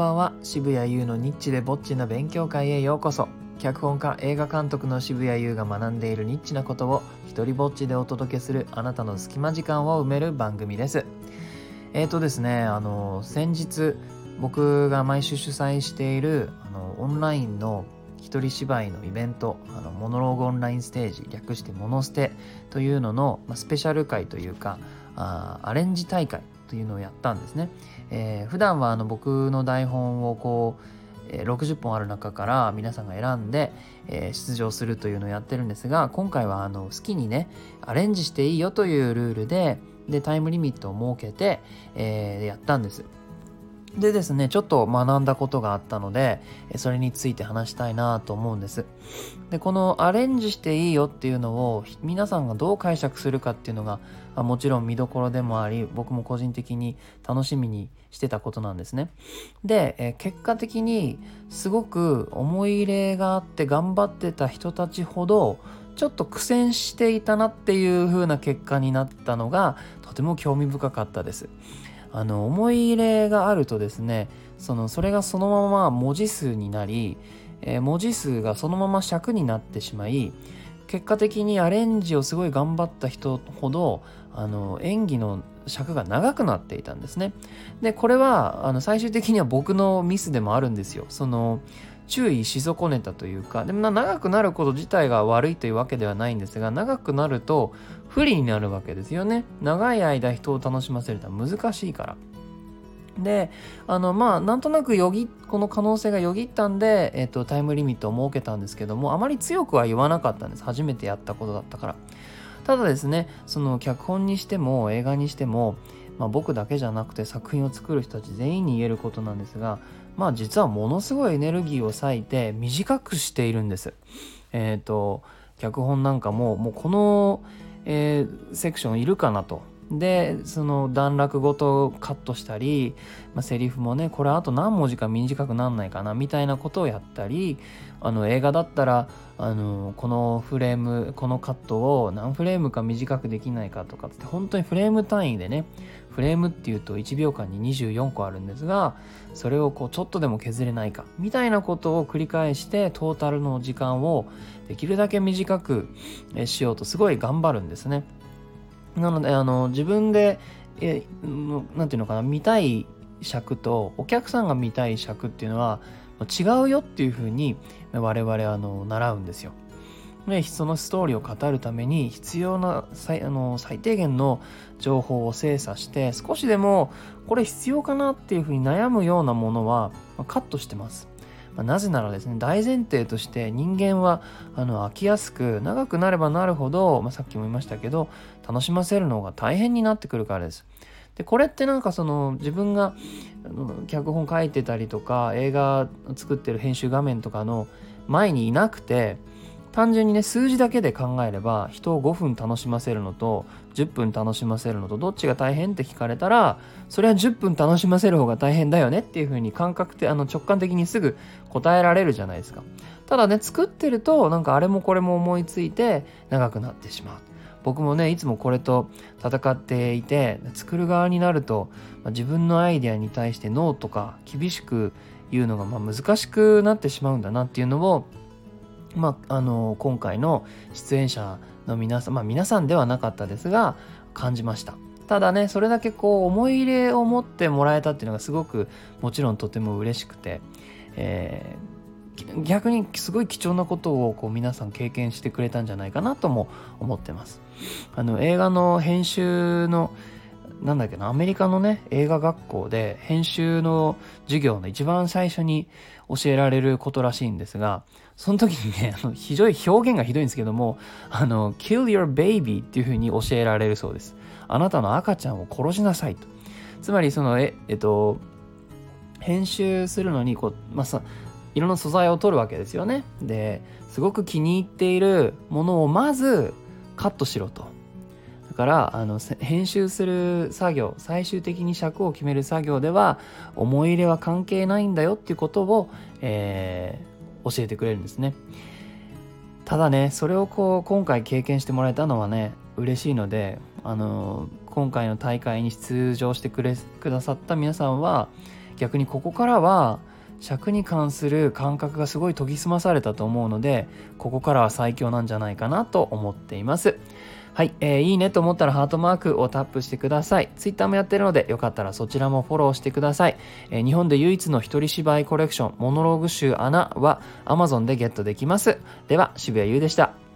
ばんは。渋谷優のニッチでぼっちな勉強会へようこそ。脚本家映画監督の渋谷優が学んでいるニッチなことを一人ぼっちでお届けするあなたの隙間時間を埋める番組です。えーとですねあの先日僕が毎週主催しているあのオンラインの一人芝居のイベントあのモノローグオンラインステージ略してモノステというのの、ま、スペシャル回というかあアレンジ大会というのをやったんですね、えー、普段はあの僕の台本をこう60本ある中から皆さんが選んで、え、出場するというのをやってるんですが今回はあの好きにねアレンジしていいよというルールででタイムリミットを設けて、えー、やったんですでですね、ちょっと学んだことがあったので、それについて話したいなと思うんです。で、このアレンジしていいよっていうのを皆さんがどう解釈するかっていうのがもちろん見どころでもあり、僕も個人的に楽しみにしてたことなんですね。で、結果的にすごく思い入れがあって頑張ってた人たちほど、ちょっと苦戦していたなっていう風な結果になったのがとても興味深かったです。あの思い入れがあるとですねそのそれがそのまま文字数になり、えー、文字数がそのまま尺になってしまい結果的にアレンジをすごい頑張った人ほどあの演技の尺が長くなっていたんですね。でこれはあの最終的には僕のミスでもあるんですよ。その注意し損ねたというか。でも長くなること自体が悪いというわけではないんですが長くなると不利になるわけですよね。長い間人を楽しませるのは難しいから。であのまあなんとなくよぎこの可能性がよぎったんで、えっと、タイムリミットを設けたんですけどもあまり強くは言わなかったんです。初めてやったことだったから。ただですねその脚本にしても映画にしても、まあ、僕だけじゃなくて作品を作る人たち全員に言えることなんですがまあ実はものすごいエネルギーを割いて短くしているんですえっ、ー、と脚本なんかももうこのえー、セクションいるかなと。でその段落ごとカットしたり、まあ、セリフもねこれあと何文字か短くなんないかなみたいなことをやったりあの映画だったらあのこのフレームこのカットを何フレームか短くできないかとかって本当にフレーム単位でねフレームっていうと1秒間に24個あるんですがそれをこうちょっとでも削れないかみたいなことを繰り返してトータルの時間をできるだけ短くしようとすごい頑張るんですね。なのであの自分でえなんていうのかな見たい尺とお客さんが見たい尺っていうのは違うよっていうふうに我々あの習うんですよ。でそのストーリーを語るために必要な最あの最低限の情報を精査して少しでもこれ必要かなっていうふうに悩むようなものはカットしてます。まあ、なぜならですね大前提として人間はあの飽きやすく長くなればなるほど、まあ、さっきも言いましたけど楽しませるのが大変になってくるからです。でこれってなんかその自分が脚本書いてたりとか映画作ってる編集画面とかの前にいなくて単純にね数字だけで考えれば人を5分楽しませるのと10分楽しませるのとどっちが大変って聞かれたらそれは10分楽しませる方が大変だよねっていう風に感覚ってあの直感的にすぐ答えられるじゃないですか。ただね作ってるとなんかあれもこれも思いついて長くなってしまう。僕もねいつもこれと戦っていて作る側になると、まあ、自分のアイデアに対してノーとか厳しく言うのがま難しくなってしまうんだなっていうのをまあ、あの今回の出演者の皆さん、まあ、皆さんではなかったですが感じました。ただねそれだけこう思い入れを持ってもらえたっていうのがすごくもちろんとても嬉しくて、えー、逆にすごい貴重なことをこう皆さん経験してくれたんじゃないかなとも思ってます。あの映画の編集のなんだっけなアメリカのね映画学校で編集の授業の一番最初に教えられることらしいんですがその時にね、あの非常に表現がひどいんですけども、あの、kill your baby っていう風に教えられるそうです。あなたの赤ちゃんを殺しなさいと。つまり、その、え、えっと、編集するのに、こう、まあ、さ、いろんな素材を取るわけですよね。で、すごく気に入っているものをまずカットしろと。からあの編集する作業最終的に尺を決める作業では思い入れは関係ないんだよっていうことを、え教えてくれるんですね。ただねそれをこう今回経験してもらえたのはね嬉しいのであの今回の大会に出場してくれくださった皆さんは逆にここからは尺に関する感覚がすごい研ぎ澄まされたと思うのでここからは最強なんじゃないかなと思っています。はい、えー、いいねと思ったらハートマークをタップしてください。Twitter もやってるので、よかったらそちらもフォローしてください。えー、日本で唯一の一人芝居コレクション、モノローグ集穴は Amazon でゲットできます。では、渋谷優でした。